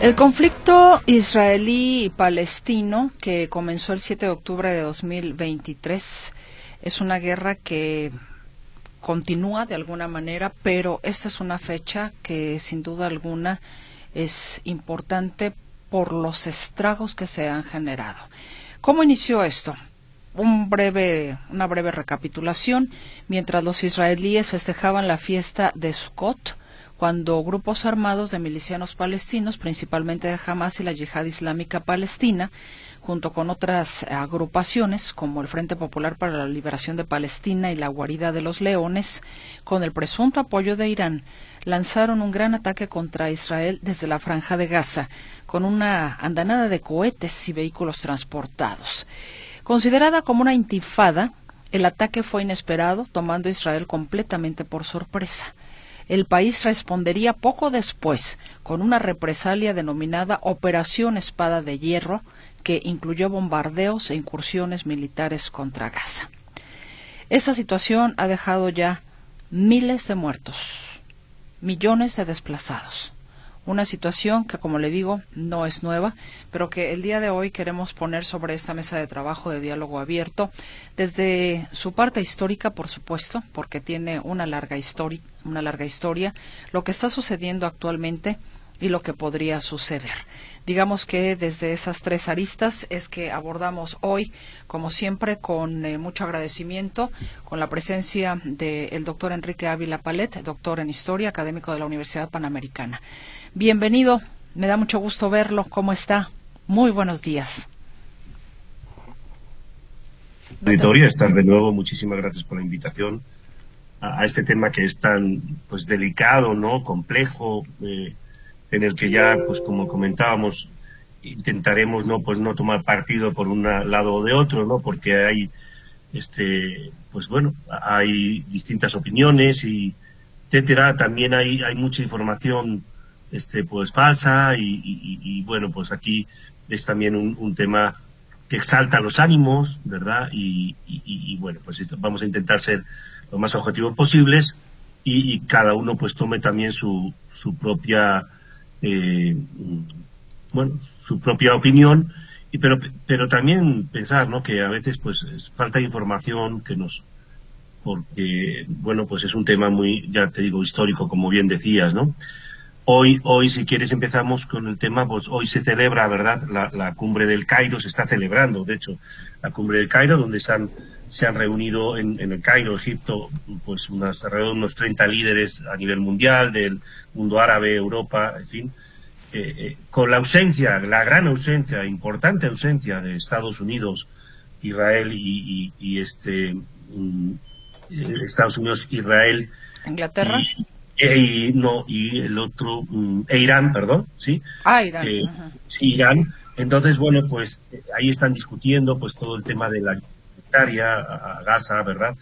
El conflicto israelí y palestino que comenzó el 7 de octubre de 2023 es una guerra que continúa de alguna manera, pero esta es una fecha que sin duda alguna es importante por los estragos que se han generado. ¿Cómo inició esto? Un breve, una breve recapitulación. Mientras los israelíes festejaban la fiesta de Sukkot, cuando grupos armados de milicianos palestinos, principalmente de Hamas y la Yihad Islámica Palestina, junto con otras agrupaciones como el Frente Popular para la Liberación de Palestina y la Guarida de los Leones, con el presunto apoyo de Irán, lanzaron un gran ataque contra Israel desde la franja de Gaza, con una andanada de cohetes y vehículos transportados. Considerada como una intifada, el ataque fue inesperado, tomando a Israel completamente por sorpresa el país respondería poco después con una represalia denominada Operación Espada de Hierro, que incluyó bombardeos e incursiones militares contra Gaza. Esta situación ha dejado ya miles de muertos, millones de desplazados, una situación que, como le digo, no es nueva, pero que el día de hoy queremos poner sobre esta mesa de trabajo de diálogo abierto, desde su parte histórica, por supuesto, porque tiene una larga, historia, una larga historia, lo que está sucediendo actualmente y lo que podría suceder. Digamos que desde esas tres aristas es que abordamos hoy, como siempre, con eh, mucho agradecimiento, con la presencia del doctor Enrique Ávila Palet, doctor en Historia, académico de la Universidad Panamericana. Bienvenido, me da mucho gusto verlo. ¿Cómo está? Muy buenos días. Victoria, estás de nuevo. Muchísimas gracias por la invitación a, este tema que es tan pues delicado, no, complejo, eh, en el que ya, pues como comentábamos, intentaremos no pues no tomar partido por un lado o de otro, no, porque hay este pues bueno hay distintas opiniones y etcétera. También hay hay mucha información este, pues falsa y, bueno, pues aquí es también un, tema que exalta los ánimos, ¿verdad? Y, bueno, pues vamos a intentar ser lo más objetivos posibles y, cada uno pues tome también su, su propia, eh, bueno, su propia opinión, y pero, pero también pensar, ¿no? Que a veces pues falta información que nos, porque, bueno, pues es un tema muy, ya te digo, histórico, como bien decías, ¿no? Hoy, hoy, si quieres, empezamos con el tema, pues hoy se celebra, ¿verdad? La, cumbre del Cairo, se está celebrando, de hecho, la cumbre del Cairo, donde se han, se han reunido en, el Cairo, Egipto, pues unas, alrededor de unos 30 líderes a nivel mundial, del mundo árabe, Europa, en fin, eh, eh, con la ausencia, la gran ausencia, importante ausencia de Estados Unidos, Israel y, este, mm, eh, Estados Unidos, Israel. Inglaterra. Y no y el otro mm, e Irán perdón sí ah Irán eh, sí Irán. Entonces bueno pues eh, ahí están discutiendo pues todo el tema de la militaria a Gaza verdad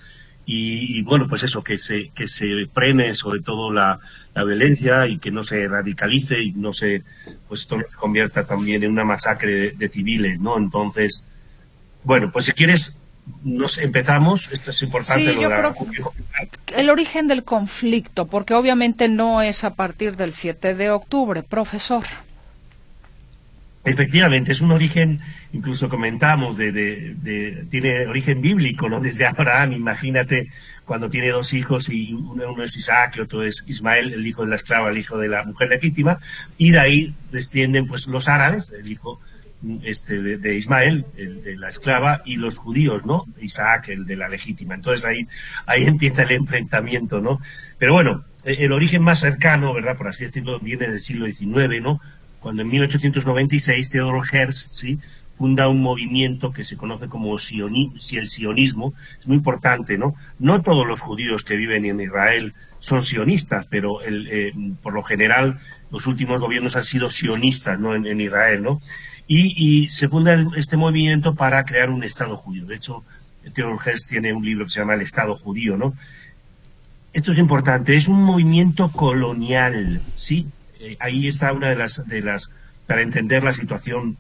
y, bueno pues eso que se que se frene sobre todo la, la, violencia y que no se radicalice y no se pues esto no se convierta también en una masacre de, de civiles no entonces bueno pues si quieres nos empezamos, esto es importante. Sí, yo creo el origen del conflicto, porque obviamente no es a partir del 7 de octubre, profesor. Efectivamente, es un origen, incluso comentamos, de, de, tiene origen bíblico, ¿no? Desde Abraham, imagínate cuando tiene dos hijos y uno, uno, es Isaac y otro es Ismael, el hijo de la esclava, el hijo de la mujer legítima, y de ahí descienden pues los árabes, el hijo este, de, Ismael, el de la esclava, y los judíos, ¿no? Isaac, el de la legítima. Entonces ahí, ahí empieza el enfrentamiento, ¿no? Pero bueno, e, el origen más cercano, ¿verdad? Por así decirlo, viene del siglo XIX, ¿no? Cuando en 1896 Theodor Herzl, ¿sí? funda un movimiento que se conoce como el sionismo, es muy importante, ¿no? No todos los judíos que viven en Israel son sionistas, pero el, eh, por lo general los últimos gobiernos han sido sionistas, ¿no? En Israel, ¿no? Y, se funda este movimiento para crear un Estado judío. De hecho, Theodor Hess tiene un libro que se llama El Estado Judío, ¿no? Esto es importante, es un movimiento colonial, ¿sí? Eh, ahí está una de las, de las, para entender la situación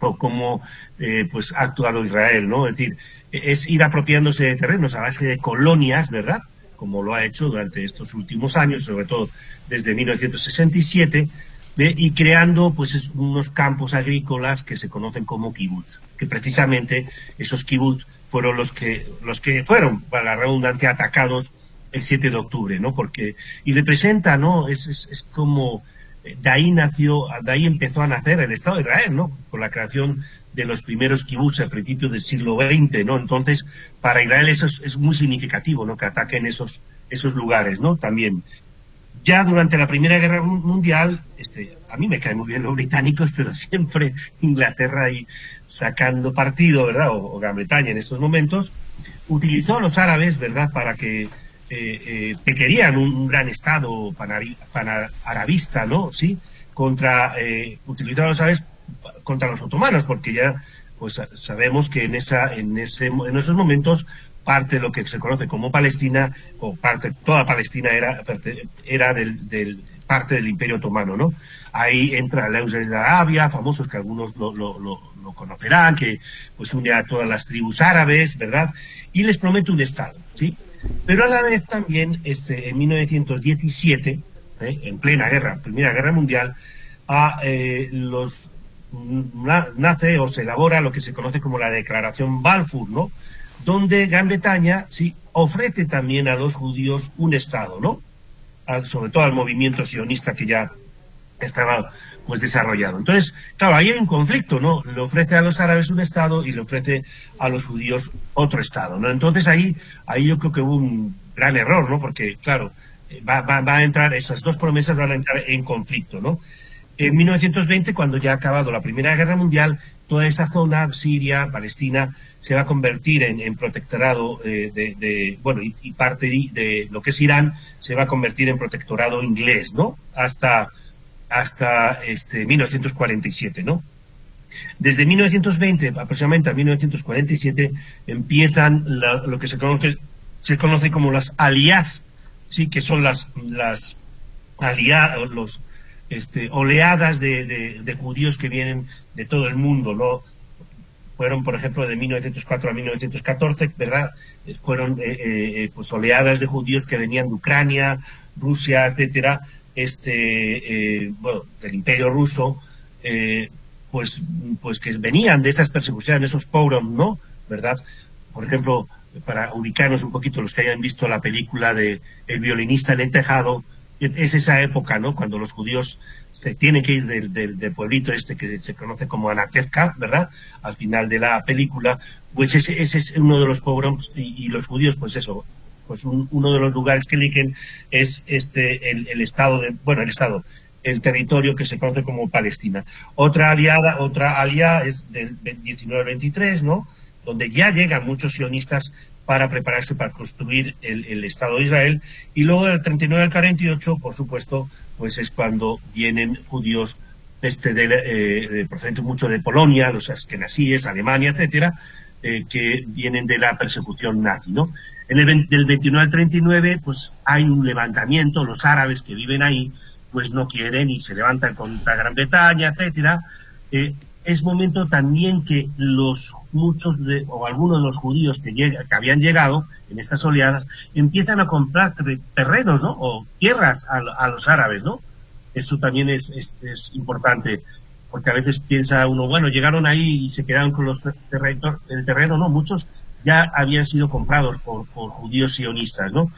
o cómo eh, pues ha actuado Israel, ¿no? Es decir, es ir apropiándose de terrenos a base de colonias, ¿verdad? Como lo ha hecho durante estos últimos años, sobre todo desde 1967, y creando pues unos campos agrícolas que se conocen como kibbutz, que precisamente esos kibbutz fueron los que los que fueron, para la redundancia, atacados el 7 de octubre, ¿no? Porque y representa, ¿no? Es, es, es como de ahí nació, de ahí empezó a nacer el Estado de Israel, ¿no? Con la creación de los primeros kibbutz a principios del siglo XX, ¿no? Entonces, para Israel eso es, muy significativo, ¿no? Que ataquen esos, esos lugares, ¿no? También. Ya durante la Primera Guerra Mundial, este, a mí me caen muy bien los británicos, pero siempre Inglaterra ahí sacando partido, ¿verdad? O, Gran Bretaña en estos momentos, utilizó a los árabes, ¿verdad? Para que eh, eh, querían un, gran Estado panarabista, ¿no? Sí, contra, eh, los árabes contra los otomanos, porque ya pues sabemos que en esa en ese en esos momentos parte de lo que se conoce como Palestina o parte toda Palestina era era del, parte del Imperio Otomano, ¿no? Ahí entra Leus de Arabia, famosos que algunos lo, conocerán, que pues une a todas las tribus árabes, ¿verdad? Y les promete un Estado, ¿sí? Pero a la vez también, este, en 1917, ¿eh? en plena guerra, Primera Guerra Mundial, a eh, los nace o se elabora lo que se conoce como la Declaración Balfour, ¿no? Donde Gran Bretaña sí ofrece también a los judíos un Estado, ¿no? sobre todo al movimiento sionista que ya estaba pues desarrollado. Entonces, claro, ahí hay un conflicto, ¿no? Le ofrece a los árabes un Estado y le ofrece a los judíos otro Estado, ¿no? Entonces ahí, ahí yo creo que hubo un gran error, ¿no? Porque, claro, va, va, va a entrar, esas dos promesas van a entrar en conflicto, ¿no? En 1920, cuando ya ha acabado la Primera Guerra Mundial, toda esa zona, Siria, Palestina, se va a convertir en, protectorado eh, de, bueno, y, parte de, lo que es Irán se va a convertir en protectorado inglés, ¿no? Hasta, hasta este 1947, ¿no? Desde 1920 aproximadamente a 1947 empiezan lo que se conoce, se conoce como las aliás, sí, que son las, las aliados, los, este, oleadas de, judíos que vienen de todo el mundo, ¿no? Fueron, por ejemplo, de 1904 a 1914, ¿verdad? Fueron eh, eh, pues oleadas de judíos que venían de Ucrania, Rusia, etcétera, este, eh, bueno, del Imperio Ruso, pues, pues que venían de esas persecuciones, esos pogroms, ¿no? ¿Verdad? Por ejemplo, para ubicarnos un poquito los que hayan visto la película de El violinista en el tejado, es esa época, ¿no? Cuando los judíos se tienen que ir del, del, pueblito este que se conoce como Anatevka, ¿verdad? Al final de la película, pues ese, ese es uno de los pogroms y, los judíos, pues eso, pues uno de los lugares que eligen es este el, el, estado de, bueno, el estado, el territorio que se conoce como Palestina. Otra aliada, otra aliada es del 19-23, ¿no? Donde ya llegan muchos sionistas para prepararse para construir el, Estado de Israel. Y luego del 39 al 48, por supuesto, pues es cuando vienen judíos este de, eh, procedentes mucho de Polonia, los askenazíes, Alemania, etcétera, eh, que vienen de la persecución nazi, ¿no? En el del 29 al 39, pues hay un levantamiento, los árabes que viven ahí, pues no quieren y se levantan contra Gran Bretaña, etcétera. Eh, es momento también que los muchos de, o algunos de los judíos que, llega, que habían llegado en estas oleadas empiezan a comprar terrenos, ¿no? O tierras a, los árabes, ¿no? Eso también es, es, importante, porque a veces piensa uno, bueno, llegaron ahí y se quedaron con los terrenos, el terreno, ¿no? Muchos ya habían sido comprados por, por judíos sionistas, ¿no?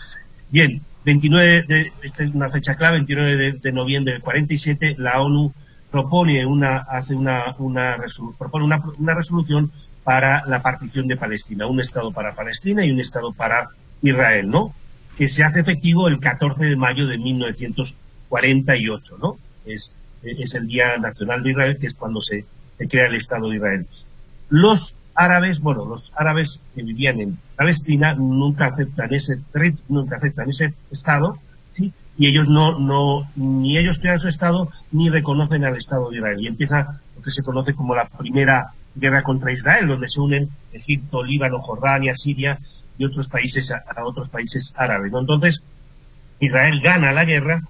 Bien, 29 de, esta es una fecha clave, 29 de, de noviembre del 47, la ONU propone una, hace una, una, propone una, una resolución para la partición de Palestina, un Estado para Palestina y un Estado para Israel, ¿no? Que se hace efectivo el 14 de mayo de 1948, ¿no? Es, es el Día Nacional de Israel, que es cuando se, se crea el Estado de Israel. Los árabes, bueno, los árabes que vivían en Palestina nunca aceptan ese, nunca aceptan ese Estado, ¿sí? y ellos no, no, ni ellos crean su Estado ni reconocen al Estado de Israel. Y empieza lo que se conoce como la primera guerra contra Israel, donde se unen Egipto, Líbano, Jordania, Siria y otros países a, otros países árabes. Entonces, Israel gana la guerra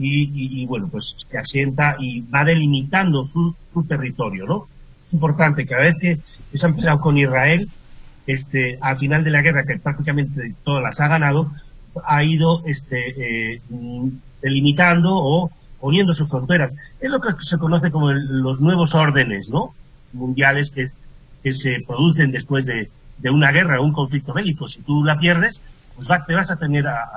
y, bueno, pues se asienta y va delimitando su, su territorio, ¿no? Es importante, cada vez que se ha empezado con Israel, este, al final de la guerra, que prácticamente todas las ha ganado, ha ido este, eh, delimitando o poniendo sus fronteras. Es lo que se conoce como los nuevos órdenes ¿no? Mundiales que, que se producen después de, de una guerra o un conflicto bélico. Si tú la pierdes, pues va, te vas a tener a,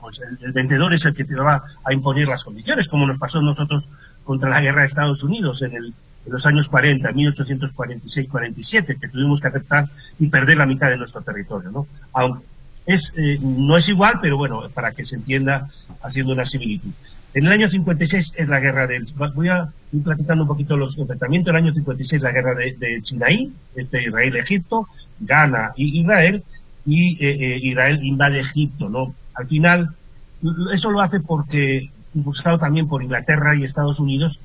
pues el, vencedor es el que te va a imponer las condiciones, como nos pasó nosotros contra la guerra de Estados Unidos en, el, en los años 40, 1846-47, que tuvimos que aceptar y perder la mitad de nuestro territorio, ¿no? Es, eh, no es igual, pero bueno, para que se entienda haciendo una similitud. En el año 56 es la guerra del... Voy a ir platicando un poquito los enfrentamientos. En el año 56 la guerra de, de Sinaí, este Israel-Egipto, gana Israel y eh, eh, Israel invade Egipto, ¿no? Al final, eso lo hace porque, impulsado también por Inglaterra y Estados Unidos,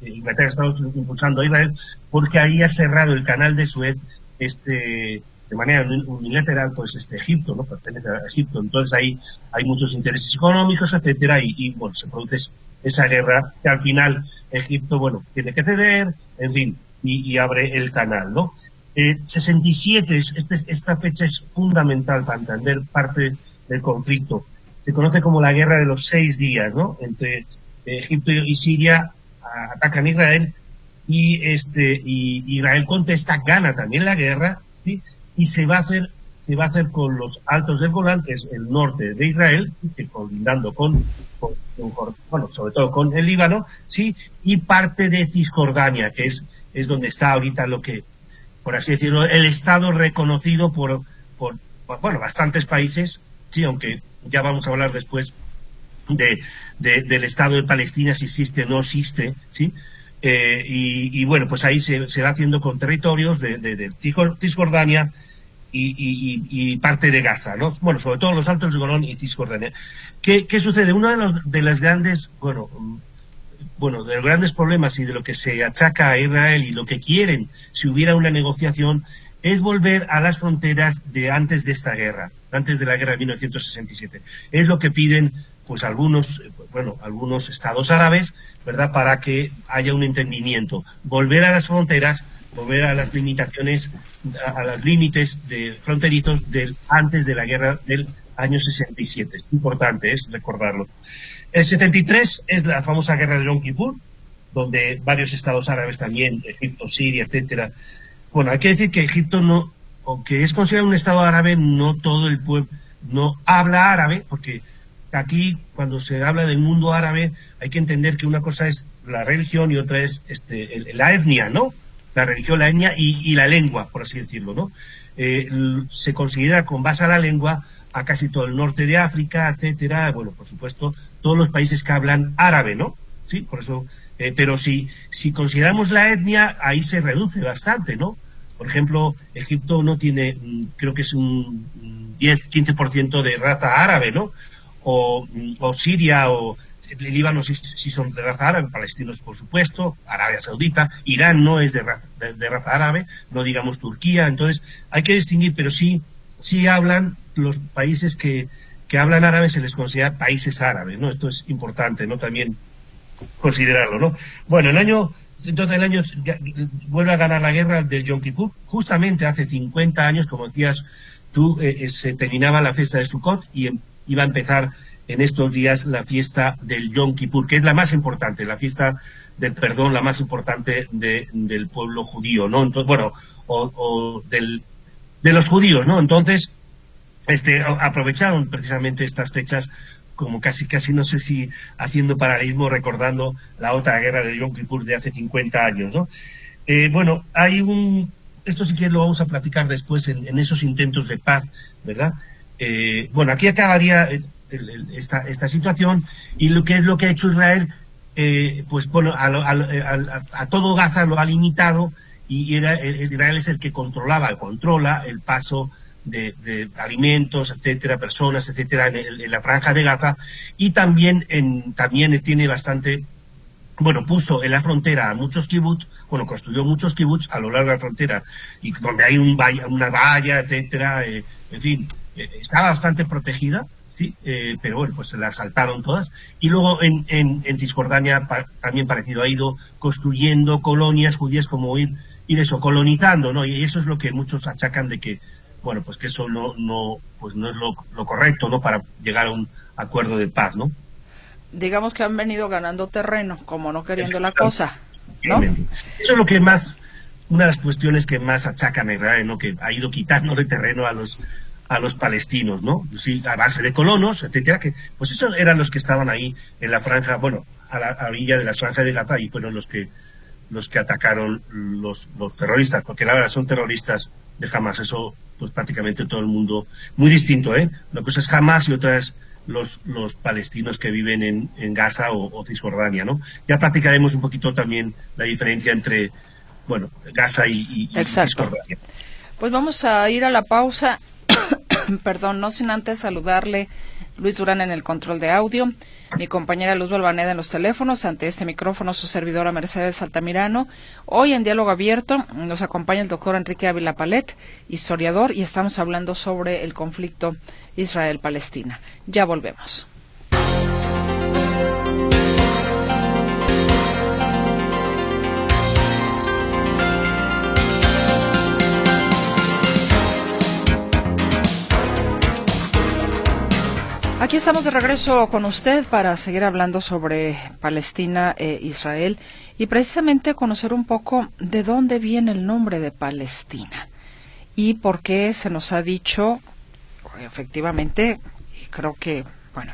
eh, Inglaterra y Estados Unidos impulsando a Israel, porque ahí ha cerrado el canal de Suez, este, de manera unilateral, pues este Egipto, ¿no? Pertenece a Egipto. Entonces ahí hay muchos intereses económicos, etcétera, y, bueno, se produce esa guerra que al final Egipto, bueno, tiene que ceder, en fin, y, abre el canal, ¿no? Eh, 67, este, esta fecha es fundamental para entender parte del conflicto. Se conoce como la guerra de los seis días, ¿no? Entre Egipto y Siria atacan Israel y este y Israel contesta, gana también la guerra, ¿sí? Y se va a hacer se va a hacer con los altos del Golán, que es el norte de Israel, que colindando con, bueno, sobre todo con el Líbano, sí, y parte de Cisjordania, que es, es donde está ahorita lo que, por así decirlo, el Estado reconocido por, por, bueno, bastantes países, sí, aunque ya vamos a hablar después de, del Estado de Palestina, si existe o no existe, sí, eh, y, bueno, pues ahí se, va haciendo con territorios de, de Cisjordania, y, parte de Gaza, ¿no? Bueno, sobre todo los Altos de Golón y Cisjordania. ¿Qué, ¿Qué, sucede? Uno de los de las grandes, bueno, mm, bueno, de los grandes problemas y de lo que se achaca a Israel y lo que quieren si hubiera una negociación es volver a las fronteras de antes de esta guerra, antes de la guerra de 1967. Es lo que piden pues algunos, bueno, algunos estados árabes, ¿verdad? Para que haya un entendimiento. Volver a las fronteras, volver a las limitaciones a, los límites de fronterizos del, antes de la guerra del año 67. Importante es recordarlo. El 73 es la famosa guerra de Yom Kippur, donde varios estados árabes también, Egipto, Siria, etcétera. Bueno, hay que decir que Egipto no, aunque es considerado un estado árabe, no todo el pueblo no habla árabe, porque aquí cuando se habla del mundo árabe hay que entender que una cosa es la religión y otra es este, la etnia, ¿no? La religión, la etnia y, la lengua, por así decirlo, ¿no? Eh, se considera con base a la lengua a casi todo el norte de África, etcétera, bueno, por supuesto, todos los países que hablan árabe, ¿no? Sí, por eso, eh, pero si, si consideramos la etnia, ahí se reduce bastante, ¿no? Por ejemplo, Egipto no tiene, mm, creo que es un 10, 15% de raza árabe, ¿no? O, mm, o Siria o el Líbano sí, son de raza árabe, palestinos por supuesto, Arabia Saudita, Irán no es de raza, de, raza árabe, no digamos Turquía, entonces hay que distinguir, pero sí, sí hablan los países que, que hablan árabe se les considera países árabes, ¿no? Esto es importante, ¿no? También considerarlo, ¿no? Bueno, el año, entonces el año vuelve a ganar la guerra del Yom Kippur, justamente hace 50 años, como decías tú, eh, eh, se terminaba la fiesta de Sukkot y em, iba a empezar en estos días la fiesta del Yom Kippur, que es la más importante, la fiesta del perdón, la más importante de, del pueblo judío, ¿no? Entonces, bueno, o, del, de los judíos, ¿no? Entonces, este, aprovecharon precisamente estas fechas como casi, casi no sé si haciendo paralelismo, recordando la otra guerra del Yom Kippur de hace 50 años, ¿no? Eh, bueno, hay un, esto sí que lo vamos a platicar después en, esos intentos de paz, ¿verdad? Eh, bueno, aquí acabaría, esta, situación y lo que es lo que ha hecho Israel, eh, pues bueno, a, todo Gaza lo ha limitado y era, Israel es el que controlaba, controla el paso de, alimentos, etcétera, personas, etcétera, en, la franja de Gaza y también, en, también tiene bastante bueno, puso en la frontera a muchos kibbutz, bueno, construyó muchos kibbutz a lo largo de la frontera, y donde hay un valla, una valla, etcétera, eh, en fin, eh, estaba bastante protegida, ¿sí? Eh, pero bueno, pues se la asaltaron todas. Y luego en, en, Cisjordania, también parecido, ha ido construyendo colonias judías como ir, ir eso, colonizando, ¿no? Y eso es lo que muchos achacan de que, bueno, pues que eso no, no, pues no es lo, lo correcto, ¿no? Para llegar a un acuerdo de paz, ¿no? digamos que han venido ganando terreno, como no queriendo la cosa. ¿no? Eso es lo que más, una de las cuestiones que más achacan a Israel, ¿no? que ha ido quitándole terreno a los a los palestinos, ¿no? Sí, a base de colonos, etcétera, que pues esos eran los que estaban ahí en la franja, bueno, a la orilla de la franja de Gaza y fueron los que los que atacaron los, los terroristas, porque la verdad son terroristas de Hamas, eso pues prácticamente todo el mundo, muy distinto, ¿eh? Una cosa es Hamas y otra es los, los palestinos que viven en, en Gaza o, Cisjordania, ¿no? Ya platicaremos un poquito también la diferencia entre, bueno, Gaza y, Cisjordania. Pues vamos a ir a la pausa, perdón, no sin antes saludarle Luis Durán en el control de audio, mi compañera Luz Balvaneda en los teléfonos, ante este micrófono su servidora Mercedes Altamirano. Hoy en Diálogo Abierto nos acompaña el doctor Enrique Ávila Palet, historiador, y estamos hablando sobre el conflicto Israel-Palestina. Ya volvemos. Aquí estamos de regreso con usted para seguir hablando sobre Palestina e Israel y precisamente conocer un poco de dónde viene el nombre de Palestina y por qué se nos ha dicho efectivamente, y creo que, bueno,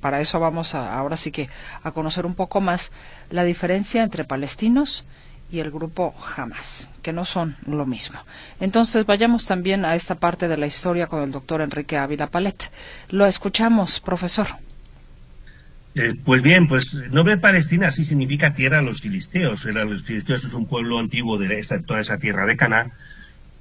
para eso vamos a, ahora sí que a conocer un poco más la diferencia entre palestinos y el grupo Hamas, que no son lo mismo. Entonces vayamos también a esta parte de la historia con el doctor Enrique Ávila Palet. Lo escuchamos, profesor. Eh, pues bien, pues el nombre Palestina sí significa tierra de los filisteos. Los filisteos es un pueblo antiguo de esta, toda esa tierra de Canaán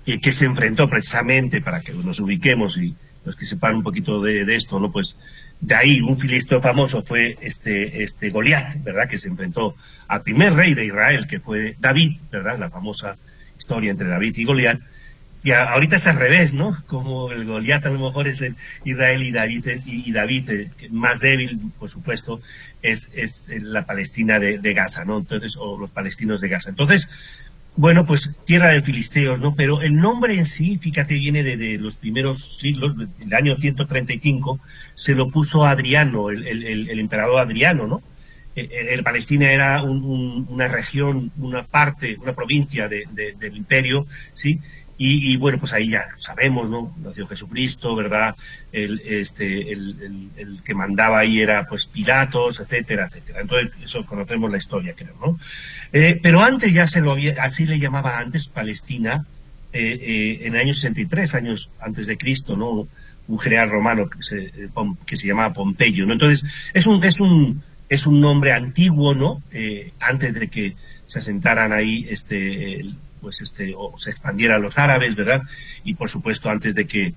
y que se enfrentó precisamente, para que nos ubiquemos y los que sepan un poquito de, esto, ¿no? Pues de ahí un filisteo famoso fue este, este Goliat, ¿verdad? Que se enfrentó al primer rey de Israel, que fue David, ¿verdad? La famosa historia entre David y Goliat. Y ahorita es al revés, ¿no? Como el Goliat a lo mejor es el Israel y David, y, David eh, más débil, por supuesto, es, es la Palestina de, Gaza, ¿no? Entonces, o los palestinos de Gaza. Entonces, bueno, pues tierra de filisteos, ¿no? Pero el nombre en sí, fíjate, viene de, los primeros siglos, del año 135, se lo puso Adriano, el, emperador Adriano, ¿no? El, Palestina era una región, una parte, una provincia del imperio, ¿sí? Y, bueno, pues ahí ya sabemos, ¿no? Nació Jesucristo, ¿verdad? El, este, el, que mandaba ahí era pues Pilatos, etcétera, etcétera. Entonces, eso conocemos la historia, creo, ¿no? Eh, pero antes ya se lo había, así le llamaba antes Palestina, eh, eh, en el año 63, años antes de Cristo, ¿no? Un general romano que se, que se llamaba Pompeyo, ¿no? Entonces, es un, es un, es un nombre antiguo, ¿no? antes de que se asentaran ahí, este, pues este, o se expandiera a los árabes, ¿verdad? Y por supuesto antes de que,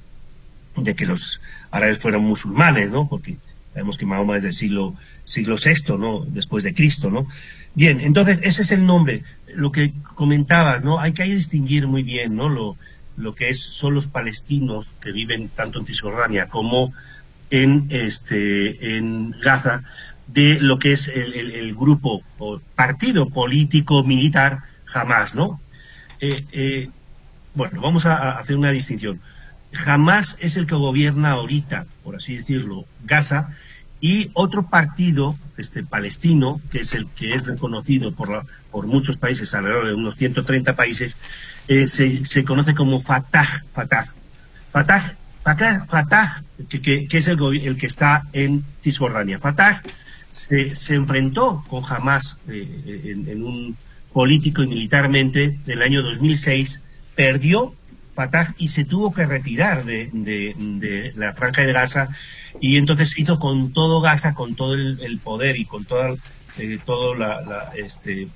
de que los árabes fueran musulmanes, ¿no? Porque sabemos que Mahoma es del siglo, siglo VI, ¿no? Después de Cristo, ¿no? Bien, entonces ese es el nombre. Lo que comentaba, ¿no? Hay que distinguir muy bien, ¿no? Lo, lo que es, son los palestinos que viven tanto en Cisjordania como en, este, en Gaza, de lo que es el, el grupo o partido político militar Hamas, ¿no? Eh, eh, bueno, vamos a, hacer una distinción. Jamás es el que gobierna ahorita, por así decirlo, Gaza, y otro partido este, palestino, que es el que es reconocido por, por muchos países, alrededor de unos 130 países, eh, se, conoce como Fatah. Fatah, Fatah, Fatah, que, es el, que está en Cisjordania. Fatah se, se enfrentó con Hamas en, un político y militarmente del año 2006, perdió Fatah y se tuvo que retirar de, la franja de Gaza y entonces hizo con todo Gaza, con todo el, poder y con toda, eh, la, este,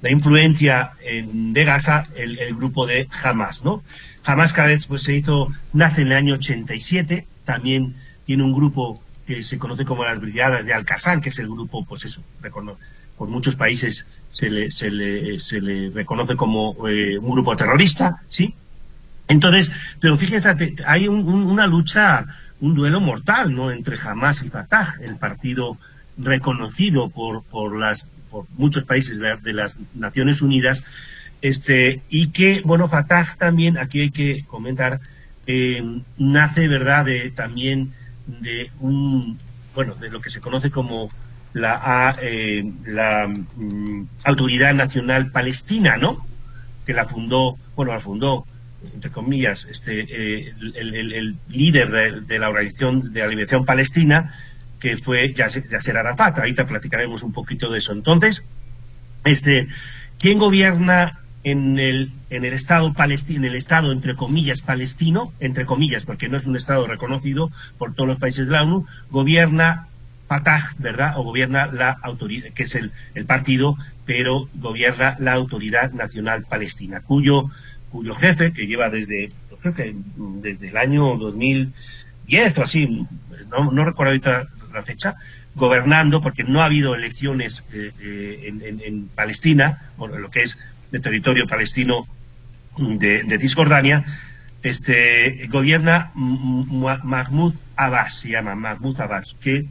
la influencia de Gaza el, grupo de Hamas, ¿no? Hamas cada pues, se hizo, nace en el año 87, también tiene un grupo que se conoce como las Brigadas de Al-Qassam, que es el grupo, pues eso, por muchos países se le, se le, se le reconoce como eh, un grupo terrorista, ¿sí? Entonces, pero fíjense, hay una lucha, un duelo mortal, ¿no? Entre Hamas y Fatah, el partido reconocido por, por las por muchos países de, las Naciones Unidas, este, y que, bueno, Fatah también, aquí hay que comentar, eh, nace, ¿verdad?, de, también de un, bueno, de lo que se conoce como la, eh, la mm, Autoridad Nacional Palestina, ¿no? Que la fundó, bueno, la fundó, entre comillas, este, eh, el, líder de, la Organización de la Liberación Palestina, que fue Yasser Arafat. Ahorita platicaremos un poquito de eso. Entonces, este, ¿quién gobierna en el, en el Estado palestino, en el Estado, entre comillas, palestino, entre comillas, porque no es un Estado reconocido por todos los países de la ONU, gobierna Fatah, ¿verdad? O gobierna la autoridad, que es el, el partido, pero gobierna la Autoridad Nacional Palestina, cuyo, cuyo jefe, que lleva desde, creo que desde el año 2010 o así, no, no recuerdo ahorita la fecha, gobernando, porque no ha habido elecciones eh, eh, en, en, Palestina, bueno, lo que es de territorio palestino de, Cisjordania, este, gobierna Mahmoud Abbas, se llama Mahmoud Abbas, que,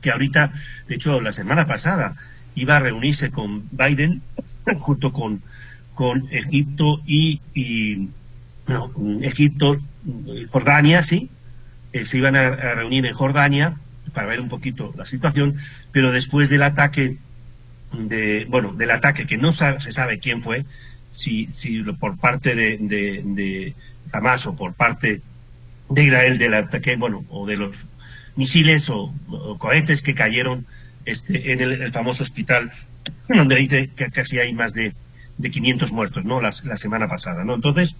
que ahorita, de hecho, la semana pasada iba a reunirse con Biden junto con, con Egipto y, y no, Egipto, Jordania, sí, eh, se iban a, reunir en Jordania para ver un poquito la situación, pero después del ataque de, bueno, del ataque que no se sabe quién fue, si, si por parte de, de, Hamas o por parte de Israel del ataque, bueno, o de los misiles o, cohetes que cayeron este, en el, famoso hospital donde dice que casi hay más de, de 500 muertos, ¿no? La, la, semana pasada, ¿no? Entonces,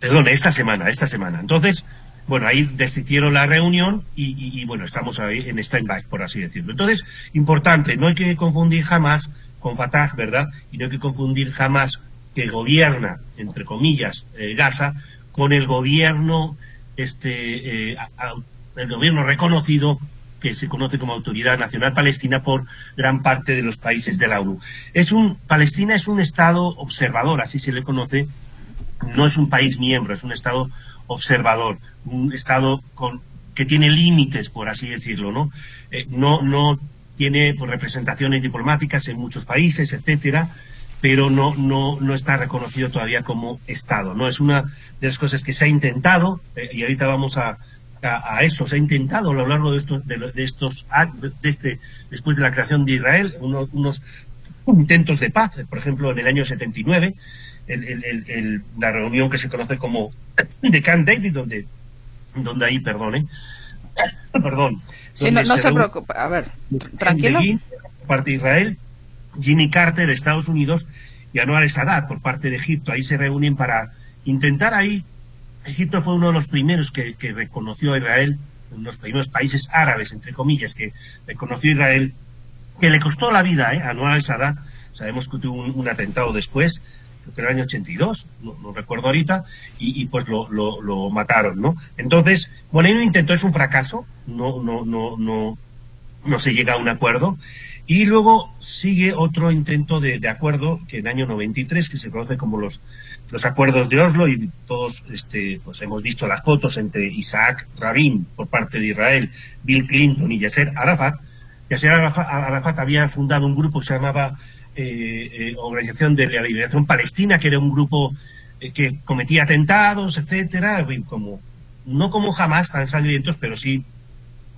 perdón, esta semana, esta semana. Entonces, bueno, ahí decidieron la reunión y, bueno, estamos ahí en stand-by, por así decirlo. Entonces, importante, no hay que confundir jamás con Fatah, ¿verdad? Y no hay que confundir jamás que gobierna, entre comillas, eh, Gaza, con el gobierno, este, eh, el gobierno reconocido que se conoce como Autoridad Nacional Palestina por gran parte de los países de la ONU. Es un, Palestina es un Estado observador, así se le conoce, no es un país miembro, es un Estado observador, un Estado con, que tiene límites, por así decirlo, ¿no? Eh, no, no tiene pues, representaciones diplomáticas en muchos países, etcétera, pero no, no, no está reconocido todavía como Estado, ¿no? Es una de las cosas que se ha intentado, eh, y ahorita vamos a, a, eso, se ha intentado a lo largo de estos, de, estos de este, después de la creación de Israel, unos intentos de paz, por ejemplo, en el año 79, el, la reunión que se conoce como de Camp David, donde, donde ahí, perdone, perdón. Sí, no, se, preocupe, a ver, tranquilo. Por parte de Israel, Jimmy Carter de Estados Unidos y Anwar Sadat por parte de Egipto. Ahí se reúnen para intentar ahí. Egipto fue uno de los primeros que, que reconoció a Israel, uno de los primeros países árabes, entre comillas, que reconoció a Israel, que le costó la vida ¿eh? a Anwar Sadat. Sabemos que tuvo un atentado después, que el año 82, no, recuerdo ahorita, y, pues lo, lo, mataron, ¿no? Entonces, bueno, un intento, es un fracaso, no, no, no, no, no se llega a un acuerdo. Y luego sigue otro intento de, de, acuerdo que en el año 93, que se conoce como los, los acuerdos de Oslo, y todos este, pues hemos visto las fotos entre Isaac Rabin por parte de Israel, Bill Clinton y Yasser Arafat. Yasser Arafat, Arafat había fundado un grupo que se llamaba eh, eh, Organización de la Liberación Palestina, que era un grupo eh, que cometía atentados, etcétera, como no como jamás tan sangrientos, pero sí,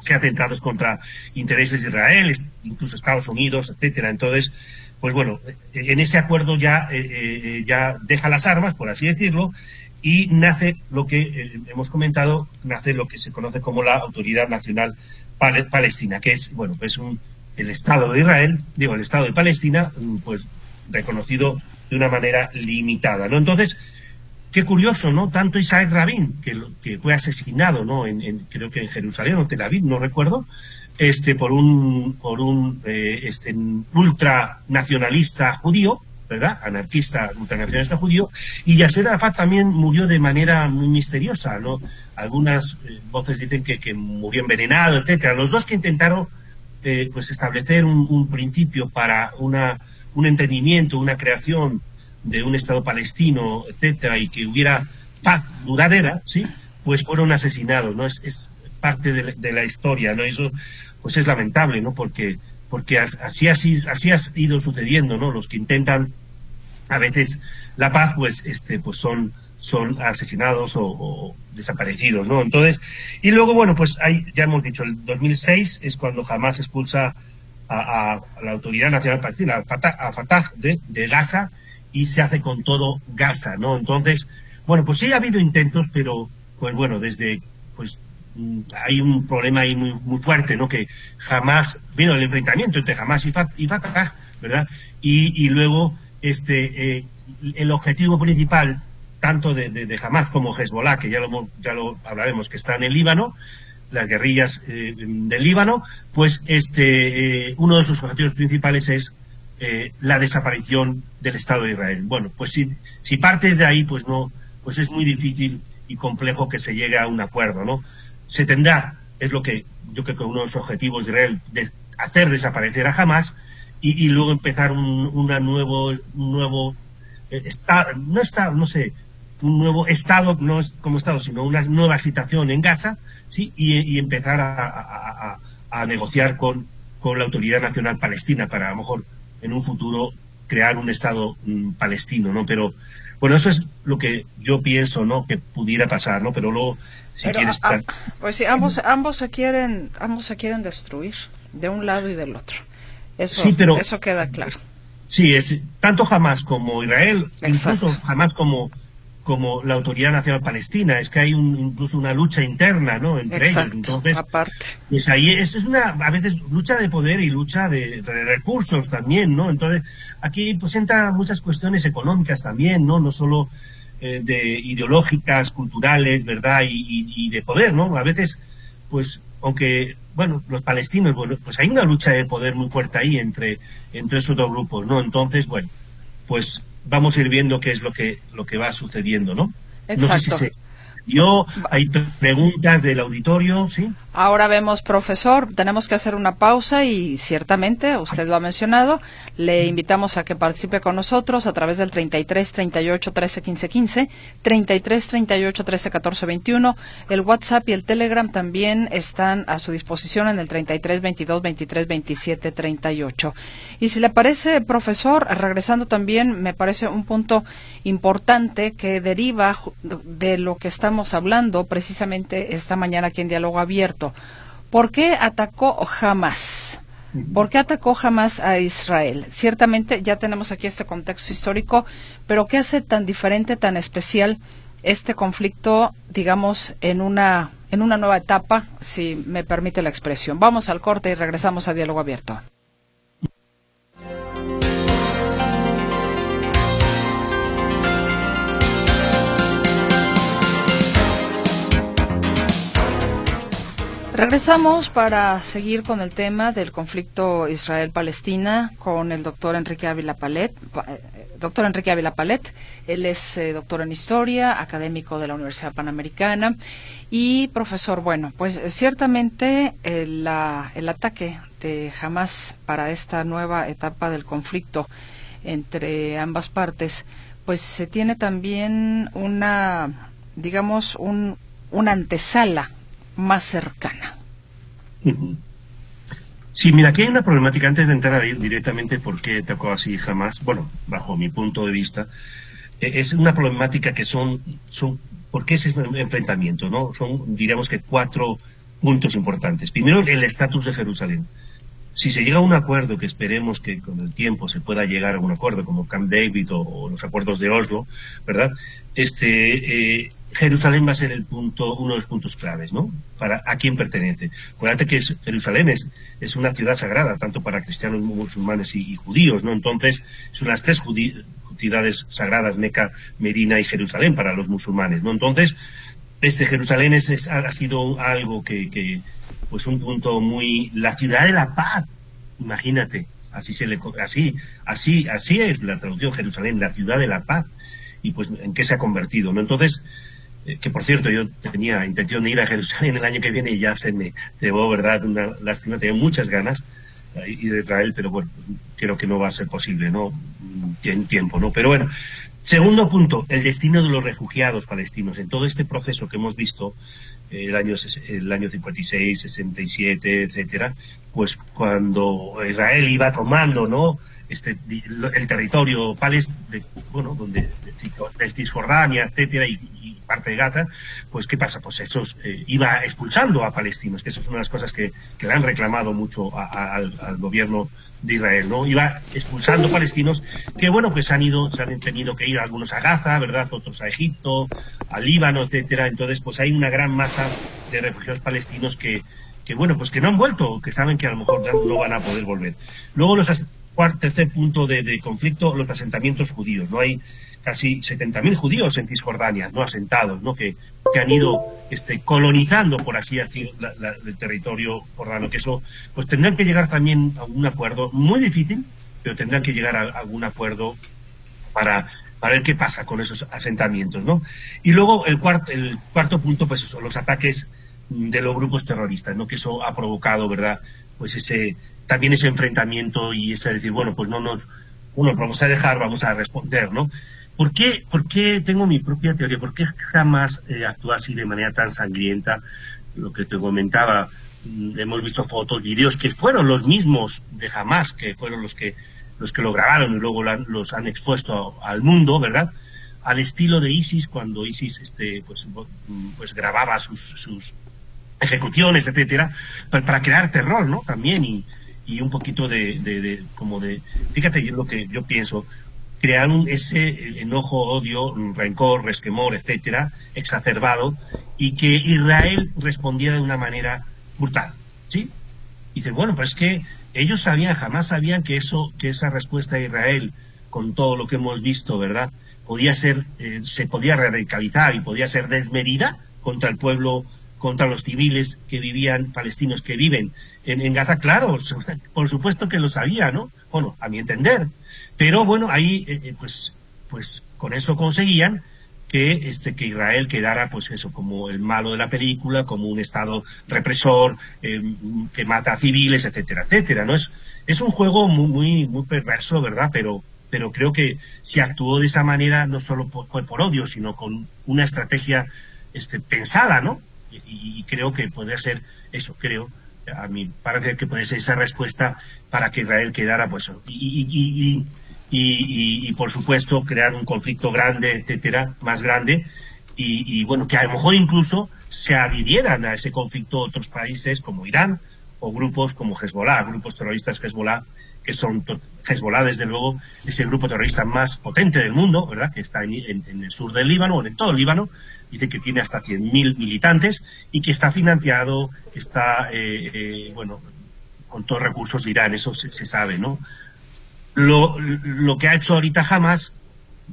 sí atentados contra intereses de Israel, incluso Estados Unidos, etcétera. Entonces, pues bueno, en ese acuerdo ya, ya deja las armas, por así decirlo, y nace lo que hemos comentado, nace lo que se conoce como la Autoridad Nacional Palestina, que es, bueno, pues un, el Estado de Israel, digo, el Estado de Palestina, mm, pues reconocido de una manera limitada, ¿no? Entonces, qué curioso, ¿no? Tanto Isaac Rabin, que, que fue asesinado, ¿no? En, creo que en Jerusalén o Tel Aviv, no recuerdo, este, por un, por un eh, este, ultranacionalista judío, ¿verdad? Anarquista, ultranacionalista judío, y Yasser Arafat también murió de manera muy misteriosa, ¿no? Algunas eh, voces dicen que, que murió envenenado, etcétera. Los dos que intentaron eh, pues establecer un, principio para una, un entendimiento, una creación de un Estado palestino, etcétera, y que hubiera paz duradera, ¿sí? Pues fueron asesinados, ¿no? Es, es parte de la, historia, ¿no? Eso, pues es lamentable, ¿no? Porque, porque así, así, así ha ido sucediendo, ¿no? Los que intentan a veces la paz, pues, este, pues son, son asesinados o, desaparecidos, ¿no? Entonces, y luego, bueno, pues hay, ya hemos dicho, el 2006 es cuando jamás expulsa a, la Autoridad Nacional Palestina, a Fatah, de, de, Gaza, y se hace con todo Gaza, ¿no? Entonces, bueno, pues sí ha habido intentos, pero, pues bueno, desde, pues mm, hay un problema ahí muy, muy fuerte, ¿no? Que jamás, vino el enfrentamiento entre Hamas y, Fatah, ¿verdad? Y, y luego, este, eh, el objetivo principal tanto de, de, Hamas como Hezbollah, que ya lo, ya lo hablaremos, que está en Líbano, las guerrillas eh, del Líbano, pues este, eh, uno de sus objetivos principales es eh, la desaparición del Estado de Israel. Bueno, pues si, si partes de ahí, pues no, pues es muy difícil y complejo que se llegue a un acuerdo, ¿no? Se tendrá, es lo que yo creo que uno de los objetivos de Israel, de hacer desaparecer a Hamas y, luego empezar un, una nuevo, un nuevo estado, no está, no sé, un nuevo Estado, no como Estado, sino una nueva situación en Gaza, ¿sí? y, empezar a, negociar con, con la Autoridad Nacional Palestina para a lo mejor en un futuro crear un Estado mm, palestino, ¿no? Pero bueno, eso es lo que yo pienso, ¿no? Que pudiera pasar, ¿no? Pero luego, si quieres... pues sí, ambos, ambos, se quieren, ambos se quieren destruir, de un lado y del otro. Eso, sí, pero, eso queda claro. Sí, es tanto jamás como Israel, incluso jamás como como la Autoridad Nacional Palestina, es que hay un, incluso una lucha interna, ¿no? Entre ellos. Entonces, aparte. pues ahí es, es, una, a veces, lucha de poder y lucha de, recursos también, ¿no? Entonces, aquí pues entran muchas cuestiones económicas también, ¿no? No solo eh, de ideológicas, culturales, ¿verdad? Y, de poder, ¿no? A veces, pues, aunque, bueno, los palestinos, bueno, pues hay una lucha de poder muy fuerte ahí entre, entre esos dos grupos, ¿no? Entonces, bueno, pues vamos a ir viendo qué es lo que, lo que va sucediendo, ¿no? Exacto. No sé si se, yo, hay preguntas del auditorio, ¿sí? Ahora vemos, profesor, tenemos que hacer una pausa y ciertamente, usted lo ha mencionado, le invitamos a que participe con nosotros a través del 33 38 13 15 15, 33 38 13 14 21. El WhatsApp y el Telegram también están a su disposición en el 33 22 23 27 38. Y si le parece, profesor, regresando también, me parece un punto importante que deriva de lo que estamos hablando precisamente esta mañana aquí en Diálogo Abierto. ¿Por qué atacó Hamas? ¿Por qué atacó Hamas a Israel? Ciertamente ya tenemos aquí este contexto histórico, pero ¿qué hace tan diferente, tan especial este conflicto, digamos, en una, en una nueva etapa, si me permite la expresión? Vamos al corte y regresamos a Diálogo Abierto. Regresamos para seguir con el tema del conflicto Israel-Palestina con el doctor Enrique Ávila Palet. Eh, doctor Enrique Ávila Palet, él es eh, doctor en historia, académico de la Universidad Panamericana y profesor. Bueno, pues eh, ciertamente el, el ataque de Hamas para esta nueva etapa del conflicto entre ambas partes, pues se tiene también una, digamos, un, una antesala más cercana. Sí, mira, aquí hay una problemática antes de entrar directamente por qué tocó así jamás. Bueno, bajo mi punto de vista, e, es una problemática que son, son ¿por qué ese enfrentamiento? ¿no? Son, diríamos que cuatro puntos importantes. Primero, el estatus de Jerusalén. Si se llega a un acuerdo, que esperemos que con el tiempo se pueda llegar a un acuerdo, como Camp David o, los acuerdos de Oslo, ¿verdad? Este, eh, Jerusalén va a ser el punto, uno de los puntos claves, ¿no? Para a quién pertenece. Acuérdate que Jerusalén es, es, una ciudad sagrada, tanto para cristianos, musulmanes y, judíos, ¿no? Entonces, son las tres ciudades sagradas, Meca, Medina y Jerusalén para los musulmanes, ¿no? Entonces, este Jerusalén es, ha sido algo que, que, pues un punto muy, la ciudad de la paz, imagínate, así se le, así, así, así es la traducción Jerusalén, la ciudad de la paz, y pues en qué se ha convertido, ¿no? Entonces, que por cierto yo tenía intención de ir a Jerusalén el año que viene y ya se me llevó, ¿verdad? Una lástima, tenía muchas ganas de ir a Israel, pero bueno, creo que no va a ser posible, ¿no? Tiene tiempo, ¿no? Pero bueno, segundo punto, el destino de los refugiados palestinos. En todo este proceso que hemos visto, el año, el año 56, 67, etcétera, pues cuando Israel iba tomando, ¿no? Este, el territorio palestino, bueno, donde de Cisjordania, etcétera, y, parte de Gaza, pues ¿qué pasa? Pues eso eh, iba expulsando a palestinos, que eso es una de las cosas que, le han reclamado mucho al, gobierno de Israel, ¿no? Iba expulsando palestinos que, bueno, pues han ido, se han tenido que ir algunos a Gaza, ¿verdad? Otros a Egipto, a Líbano, etcétera. Entonces, pues hay una gran masa de refugiados palestinos que, que bueno, pues que no han vuelto, que saben que a lo mejor no van a poder volver. Luego los tercer punto de, de conflicto, los asentamientos judíos. No hay casi 70.000 judíos en Cisjordania, no asentados, ¿no? Que, que han ido este, colonizando, por así decirlo, el territorio jordano, que eso, pues tendrán que llegar también a un acuerdo muy difícil, pero tendrán que llegar a, algún acuerdo para, para ver qué pasa con esos asentamientos, ¿no? Y luego el cuarto, el cuarto punto, pues son los ataques de los grupos terroristas, ¿no? Que eso ha provocado, ¿verdad? Pues ese, también ese enfrentamiento y ese decir, bueno, pues no nos, uno, vamos a dejar, vamos a responder, ¿no? ¿Por qué, por qué tengo mi propia teoría? ¿Por qué jamás eh, actúa así de manera tan sangrienta? Lo que te comentaba, mm, hemos visto fotos, videos que fueron los mismos de jamás, que fueron los que los que lo grabaron y luego los han expuesto al mundo, ¿verdad? Al estilo de ISIS, cuando ISIS este, pues, mm, pues grababa sus, sus ejecuciones, etcétera, para, crear terror, ¿no? También y, y un poquito de, de, de, como de, fíjate lo que yo pienso, crearon ese enojo, odio, rencor, resquemor, etcétera, exacerbado, y que Israel respondía de una manera brutal, ¿sí? Y dice, bueno, pues es que ellos sabían, jamás sabían que eso, que esa respuesta de Israel, con todo lo que hemos visto, ¿verdad? Podía ser, eh, se podía radicalizar y podía ser desmedida contra el pueblo, contra los civiles que vivían, palestinos que viven en, en Gaza, claro, por supuesto que lo sabía, ¿no? Bueno, a mi entender, pero bueno, ahí eh, eh, pues, pues con eso conseguían que, este, que Israel quedara pues eso como el malo de la película, como un Estado represor, eh, que mata a civiles, etcétera, etcétera. ¿no? Es, es un juego muy, muy, muy perverso, ¿verdad? Pero, pero creo que si actuó de esa manera no solo fue por odio, sino con una estrategia este, pensada, ¿no? Y, creo que puede ser eso, creo, a mí parece que puede ser esa respuesta para que Israel quedara, pues, y, y, por supuesto crear un conflicto grande, etcétera, más grande, y, bueno, que a lo mejor incluso se adhirieran a ese conflicto otros países como Irán o grupos como Hezbollah, grupos terroristas Hezbollah, que son Hezbollah, desde luego, es el grupo terrorista más potente del mundo, ¿verdad? Que está en, el sur del Líbano, en todo el Líbano, dice que tiene hasta 100.000 militantes y que está financiado, está, eh, eh, bueno, con todos recursos de Irán, eso se, se sabe, ¿no? Lo, lo que ha hecho ahorita Hamas,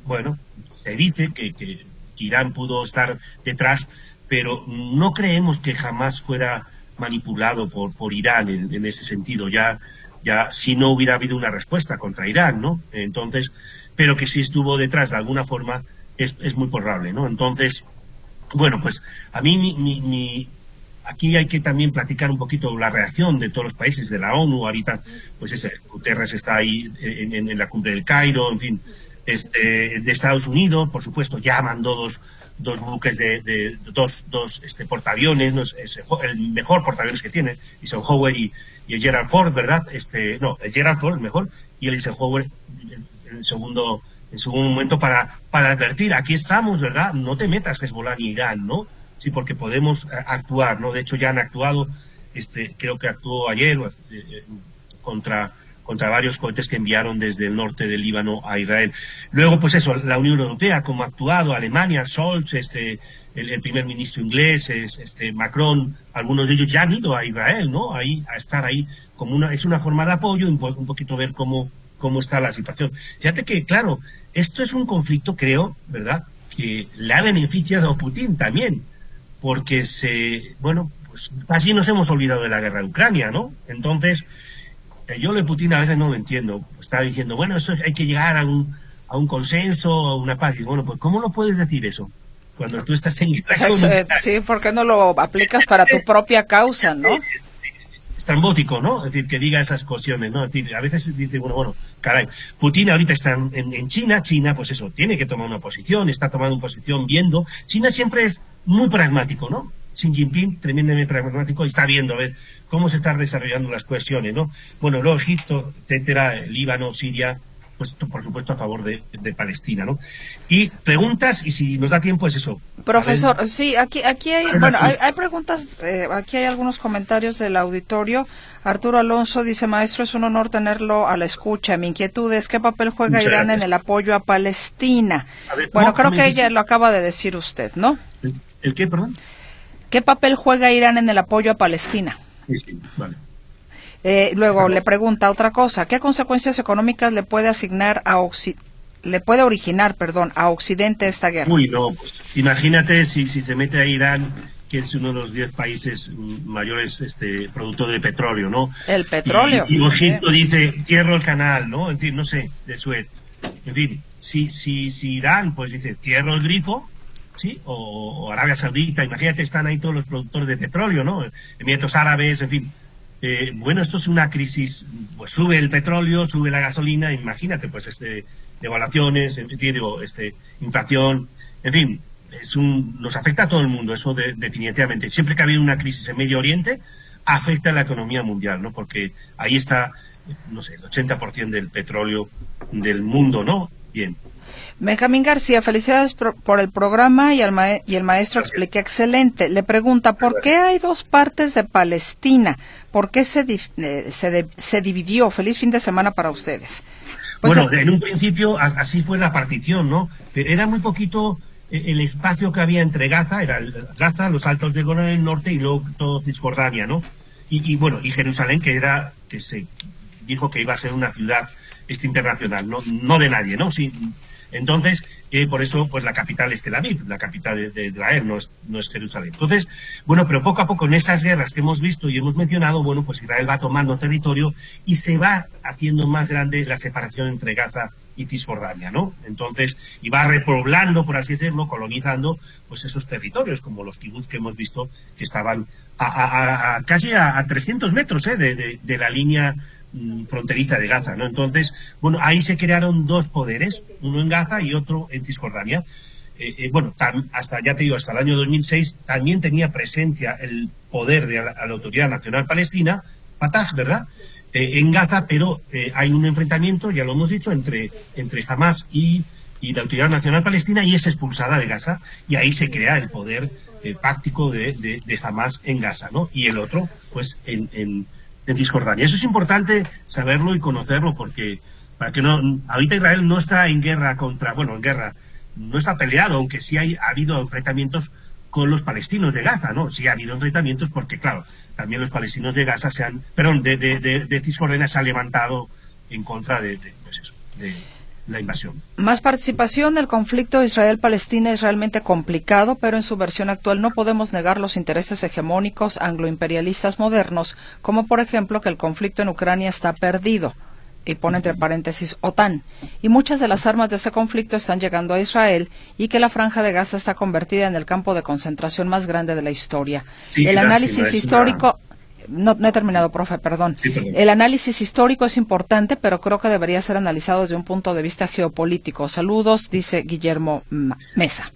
bueno, se dice que, Irán pudo estar detrás, pero no creemos que jamás fuera manipulado por, por Irán en, ese sentido. Ya, ya si no hubiera habido una respuesta contra Irán, ¿no? Entonces, pero que si estuvo detrás de alguna forma es, es muy probable, ¿no? Entonces, bueno, pues a mí mi, mi, Aquí hay que también platicar un poquito la reacción de todos los países de la ONU. Ahorita, pues ese, Guterres está ahí en, la cumbre del Cairo, en fin, este, de Estados Unidos, por supuesto, ya mandó dos, dos buques de, dos, dos este, portaaviones, no, es, el mejor portaaviones que tiene, Eisenhower y, y el Gerald Ford, ¿verdad? Este, no, el Gerald Ford, el mejor, y el Eisenhower en el segundo, en segundo momento para, para advertir, aquí estamos, ¿verdad? No te metas Hezbollah ni Irán, ¿no? Sí, porque podemos eh, actuar, ¿no? De hecho, ya han actuado, este, creo que actuó ayer eh, eh, contra, contra varios cohetes que enviaron desde el norte del Líbano a Israel. Luego, pues eso, la Unión Europea, como ha actuado, Alemania, Scholz, este, el, primer ministro inglés, este, Macron, algunos de ellos ya han ido a Israel, ¿no? Ahí, a estar ahí como una, es una forma de apoyo, un, un poquito ver cómo, cómo está la situación. Fíjate que, claro, esto es un conflicto, creo, ¿verdad?, que le ha beneficiado a Putin también porque se, bueno, pues así nos hemos olvidado de la guerra de Ucrania, ¿no? Entonces, eh, yo de Putin a veces no lo entiendo. Está diciendo, bueno, eso hay que llegar a un, a un consenso, a una paz. Y bueno, pues ¿cómo lo puedes decir eso? cuando tú estás en guerra. Sí, ¿por qué no lo aplicas para tu propia causa, no? estrambótico, ¿no? Es decir, que diga esas cuestiones, ¿no? Es decir, a veces dice, bueno, bueno, caray, Putin ahorita está en, China, China, pues eso, tiene que tomar una posición, está tomando una posición viendo. China siempre es muy pragmático, ¿no? Xi Jinping, tremendamente pragmático, y está viendo a ver cómo se están desarrollando las cuestiones, ¿no? Bueno, luego Egipto, etcétera, Líbano, Siria, pues por supuesto a favor de, Palestina, ¿no? Y preguntas, y si nos da tiempo es eso. Profesor, sí, aquí, aquí hay, bueno, hay, preguntas, eh, aquí hay algunos comentarios del auditorio. Arturo Alonso dice, maestro, es un honor tenerlo a la escucha. Mi inquietud es qué papel juega Irán en el apoyo a Palestina. bueno, creo que ella lo acaba de decir usted, ¿no? ¿El, qué, perdón? ¿Qué papel juega Irán en el apoyo a Palestina? Sí, sí, vale. Eh, luego le pregunta otra cosa, ¿qué consecuencias económicas le puede asignar a le puede originar, perdón, a Occidente esta guerra? Uy, no, pues, imagínate si, si se mete a Irán, que es uno de los 10 países mayores este, productores de petróleo, ¿no? El petróleo. Y, Washington dice, cierro el canal, ¿no? En fin, no sé, de Suez. En fin, si, si, si Irán, pues dice, cierro el grifo, ¿sí? O, Arabia Saudita, imagínate, están ahí todos los productores de petróleo, ¿no? Emiratos Árabes, en fin. Eh, bueno, esto es una crisis, pues sube el petróleo, sube la gasolina, imagínate, pues este, devaluaciones, digo, este, inflación, en fin, es un, nos afecta a todo el mundo, eso definitivamente. Siempre que ha habido una crisis en Medio Oriente, afecta a la economía mundial, ¿no? Porque ahí está, no sé, el 80% del petróleo del mundo, ¿no? Bien, Benjamín García, felicidades por, el programa y, y el maestro explica excelente. Le pregunta, ¿por qué hay dos partes de Palestina? ¿Por qué se, eh, se, dividió? Feliz fin de semana para ustedes. Pues bueno, en un principio así fue la partición, ¿no? Era muy poquito eh, el espacio que había entre Gaza, era Gaza, los Altos de Golan en el norte y luego todo Cisjordania, ¿no? Y, bueno, y Jerusalén, que era, que se dijo que iba a ser una ciudad este internacional, no, no de nadie, ¿no? Sí, entonces, eh, por eso, pues la capital es Tel Aviv, la capital de, Israel, no es, no es, Jerusalén. Entonces, bueno, pero poco a poco en esas guerras que hemos visto y hemos mencionado, bueno, pues Israel va tomando territorio y se va haciendo más grande la separación entre Gaza y Cisjordania, ¿no? Entonces, y va repoblando, por así decirlo, colonizando, pues esos territorios, como los kibbutz que hemos visto que estaban a, casi a, 300 metros ¿eh? de, la línea fronteriza de Gaza, ¿no? Entonces, bueno, ahí se crearon dos poderes, uno en Gaza y otro en Cisjordania. Eh, eh, bueno, hasta, ya te digo, hasta el año 2006 también tenía presencia el poder de la, Autoridad Nacional Palestina, Fatah, ¿verdad? Eh, en Gaza, pero hay un enfrentamiento, ya lo hemos dicho, entre, entre Hamas y, la Autoridad Nacional Palestina y es expulsada de Gaza y ahí se crea el poder fáctico de, de, Hamas en Gaza, ¿no? Y el otro, pues, en Cisjordania. Eso es importante saberlo y conocerlo porque para que no ahorita Israel no está en guerra contra, bueno, en guerra, no está peleado, aunque sí hay, ha habido enfrentamientos con los palestinos de Gaza, ¿no? Sí ha habido enfrentamientos porque, claro, también los palestinos de Gaza se han, perdón, de, de, de, Cisjordania se ha levantado en contra de, pues eso, de la invasión. Más participación. El conflicto Israel-Palestina es realmente complicado, pero en su versión actual no podemos negar los intereses hegemónicos angloimperialistas modernos, como por ejemplo que el conflicto en Ucrania está perdido y pone entre paréntesis OTAN, y muchas de las armas de ese conflicto están llegando a Israel y que la franja de Gaza está convertida en el campo de concentración más grande de la historia. el análisis histórico no, he terminado, profe, perdón. El análisis histórico es importante, pero creo que debería ser analizado desde un punto de vista geopolítico. Saludos, dice Guillermo Mesa.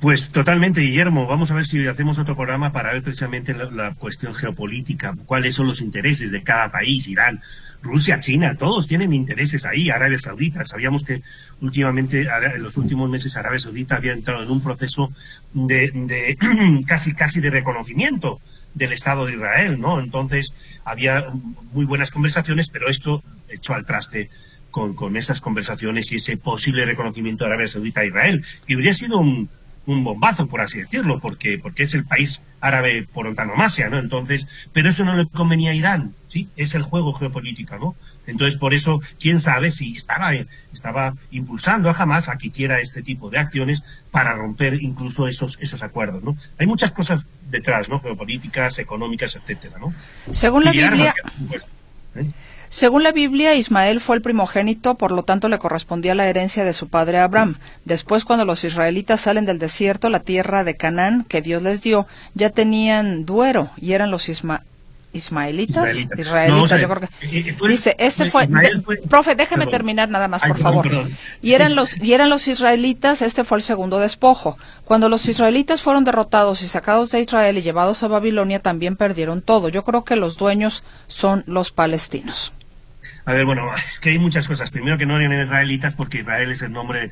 Pues totalmente, Guillermo. Vamos a ver si hacemos otro programa para ver precisamente la, cuestión geopolítica, cuáles son los intereses de cada país, Irán, Rusia, China, todos tienen intereses ahí, Arabia Saudita. Sabíamos que últimamente, en los últimos meses, Arabia Saudita había entrado en un proceso de, de casi, casi de reconocimiento del Estado de Israel, ¿no? Entonces había muy buenas conversaciones, pero esto echó al traste con, con esas conversaciones y ese posible reconocimiento de Arabia Saudita a Israel, que habría sido un, un bombazo, por así decirlo, porque, porque es el país árabe por antonomasia, ¿no? Entonces, pero eso no le convenía a Irán, ¿sí? Es el juego geopolítico, ¿no? Entonces, por eso, quién sabe si estaba, estaba impulsando a Hamas a que hiciera este tipo de acciones para romper incluso esos, esos acuerdos, ¿no? Hay muchas cosas detrás, ¿no? Geopolíticas, económicas, etcétera, ¿no? Según la Biblia... ¿eh? Según la Biblia, Ismael fue el primogénito, por lo tanto le correspondía la herencia de su padre Abraham. Después, cuando los israelitas salen del desierto, la tierra de Canaán que Dios les dio, ya tenían duero y eran los isma ismaelitas, israelitas, yo creo que dice, este fue, profe, déjeme terminar nada más, por favor. Y eran los y eran los israelitas, este fue el segundo despojo. Cuando los israelitas fueron derrotados y sacados de Israel y llevados a Babilonia, también perdieron todo. Yo creo que los dueños son los palestinos. A ver, bueno, es que hay muchas cosas. Primero que no eran israelitas porque Israel es el nombre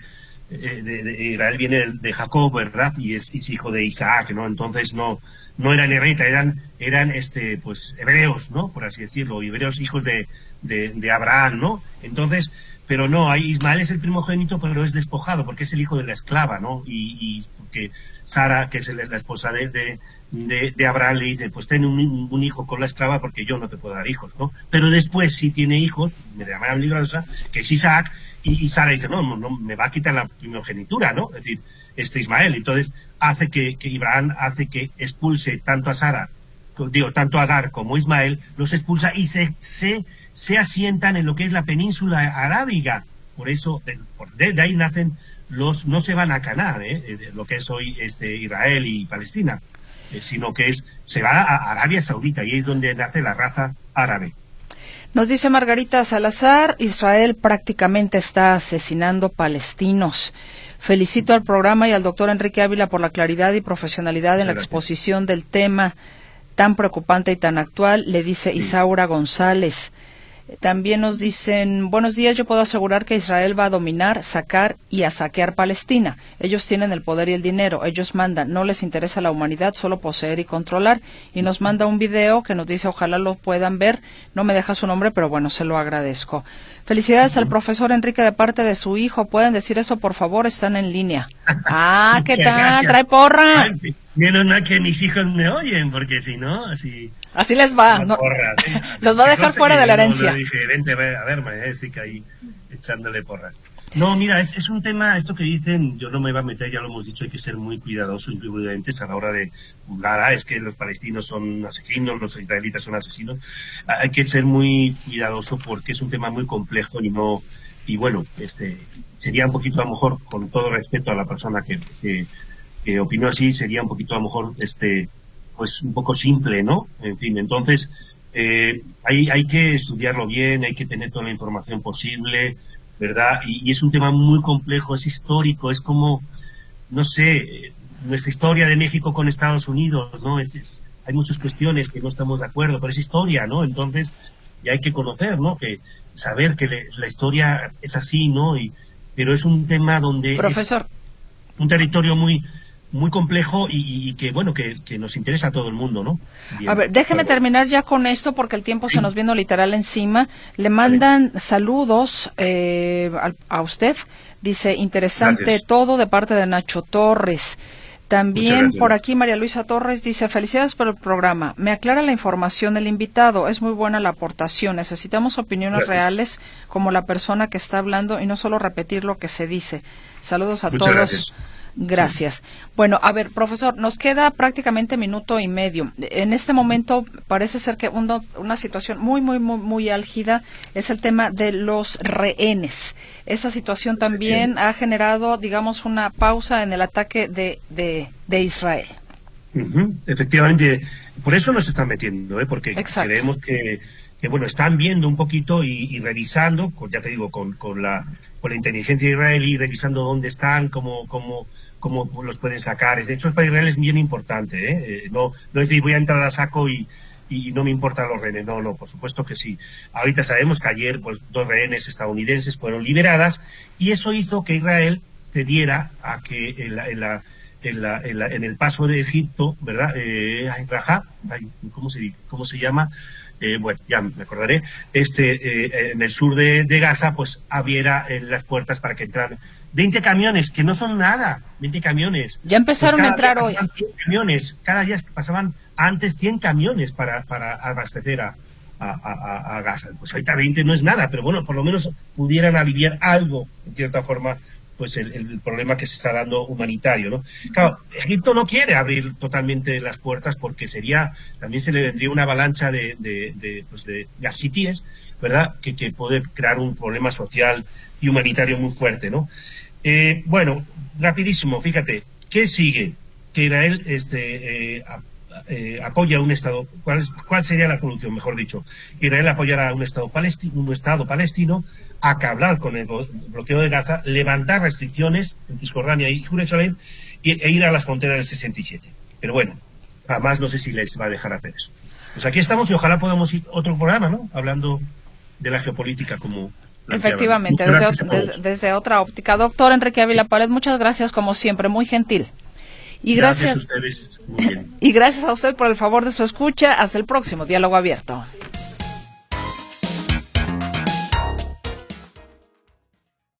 eh, de, Israel viene de, Jacob, ¿verdad? Y es, es hijo de Isaac, ¿no? Entonces no no eran israelitas, eran, eran este, pues, hebreos, ¿no? Por así decirlo, hebreos hijos de, de, Abraham, ¿no? Entonces, pero no, Ismael es el primogénito, pero es despojado, porque es el hijo de la esclava, ¿no? Y, porque Sara, que es la esposa de, de, Abraham, le dice, pues ten un, hijo con la esclava porque yo no te puedo dar hijos, ¿no? Pero después sí tiene hijos, me llaman milagrosa, que es Isaac, y, y Sara dice, no, no, no, me va a quitar la primogenitura, ¿no? Es decir, este Ismael. Entonces hace que, que Ibrahim hace que expulse tanto a Sara, digo, tanto a Agar como Ismael, los expulsa y se, se, se asientan en lo que es la península arábiga. Por eso, de, de ahí nacen los, no se van a Canaán, ¿eh? eh lo que es hoy este, Israel y Palestina, eh, sino que es, se va a Arabia Saudita y es donde nace la raza árabe. Nos dice Margarita Salazar, Israel prácticamente está asesinando palestinos. Felicito al programa y al doctor Enrique Ávila por la claridad y profesionalidad en la exposición del tema tan preocupante y tan actual, le dice Isaura González. También nos dicen, buenos días, yo puedo asegurar que Israel va a dominar, sacar y a saquear Palestina. Ellos tienen el poder y el dinero, ellos mandan, no les interesa la humanidad, solo poseer y controlar. Y nos manda un video que nos dice, ojalá lo puedan ver. No me deja su nombre, pero bueno, se lo agradezco. Felicidades al profesor Enrique de parte de su hijo. Pueden decir eso, por favor, están en línea. Ah, ¿qué tal? Trae porra. Menos mal que mis hijos me oyen, porque si no, así... Así les va. Los va a dejar fuera de la herencia. No, dije, vente, a ver, María Jessica ahí echándole porras. No, mira, es, es, un tema, esto que dicen, yo no me voy a meter, ya lo hemos dicho, hay que ser muy cuidadosos y prudentes a la hora de juzgar, ah, es que los palestinos son asesinos, los israelitas son asesinos. Hay que ser muy cuidadoso porque es un tema muy complejo y no, y bueno, este, sería un poquito a lo mejor, con todo respeto a la persona que, que, que opinó así, sería un poquito a lo mejor, este, pues un poco simple, ¿no? En fin, entonces eh, hay, hay que estudiarlo bien, hay que tener toda la información posible, ¿verdad? Y, es un tema muy complejo, es histórico, es como, no sé, nuestra historia de México con Estados Unidos, ¿no? Es, hay muchas cuestiones que no estamos de acuerdo, pero es historia, ¿no? Entonces, ya hay que conocer, ¿no? Que saber que la historia es así, ¿no? Y, pero es un tema donde Profesor. es un territorio muy muy complejo y, que bueno que, nos interesa a todo el mundo, ¿no? a ver, déjeme terminar ya con esto porque el tiempo se nos vino literal encima. Le mandan saludos eh, a, usted. Dice interesante todo de parte de Nacho Torres. También por aquí María Luisa Torres dice, felicidades por el programa. Me aclara la información del invitado. Es muy buena la aportación. Necesitamos opiniones reales como la persona que está hablando y no solo repetir lo que se dice. Saludos a todos. Gracias. Bueno, a ver, profesor, nos queda prácticamente minuto y medio. En este momento parece ser que una situación muy, muy, muy, muy álgida es el tema de los rehenes. Esa situación también ha generado, digamos, una pausa en el ataque de, de, Israel. Efectivamente, por eso nos están metiendo, ¿eh? porque creemos que, que, bueno, están viendo un poquito y, revisando, ya te digo, con, con la con la inteligencia israelí, revisando dónde están, cómo, cómo, cómo los pueden sacar. De hecho, para Israel es bien importante. ¿eh? ¿eh? no, no es decir, voy a entrar a saco y, no me importan los rehenes. No, no, por supuesto que sí. Ahorita sabemos que ayer pues, dos rehenes estadounidenses fueron liberadas y eso hizo que Israel cediera a que en, la, en, el paso de Egipto, ¿verdad? Eh, ¿cómo, se, ¿Cómo se llama? Eh, bueno, ya me acordaré, este, eh, en el sur de, de Gaza, pues abriera las puertas para que entraran 20 camiones, que no son nada, 20 camiones. Ya empezaron pues a entrar hoy. 100 camiones, cada día pasaban antes 100 camiones para, para abastecer a, a, a, Gaza. Pues ahorita 20 no es nada, pero bueno, por lo menos pudieran aliviar algo, en cierta forma, pues el, problema que se está dando humanitario, ¿no? Claro, Egipto no quiere abrir totalmente las puertas porque sería, también se le vendría una avalancha de, de, de, pues de ¿verdad? Que, que puede crear un problema social y humanitario muy fuerte, ¿no? Eh, bueno, rapidísimo, fíjate, ¿qué sigue? Que Israel este, eh, eh, apoya un Estado, ¿cuál, ¿cuál, sería la solución, mejor dicho? Israel apoyará un Estado palestino, un Estado palestino, acabar con el bloqueo de Gaza, levantar restricciones en Cisjordania y Jerusalén e ir a las fronteras del 67. Pero bueno, además no sé si les va a dejar hacer eso. Pues aquí estamos y ojalá podamos ir otro programa, ¿no? Hablando de la geopolítica como... Efectivamente, desde, desde, otra óptica. Doctor Enrique Ávila Pared, muchas gracias como siempre, muy gentil. Y gracias, gracias a ustedes. Muy bien. Y gracias a usted por el favor de su escucha. Hasta el próximo diálogo abierto.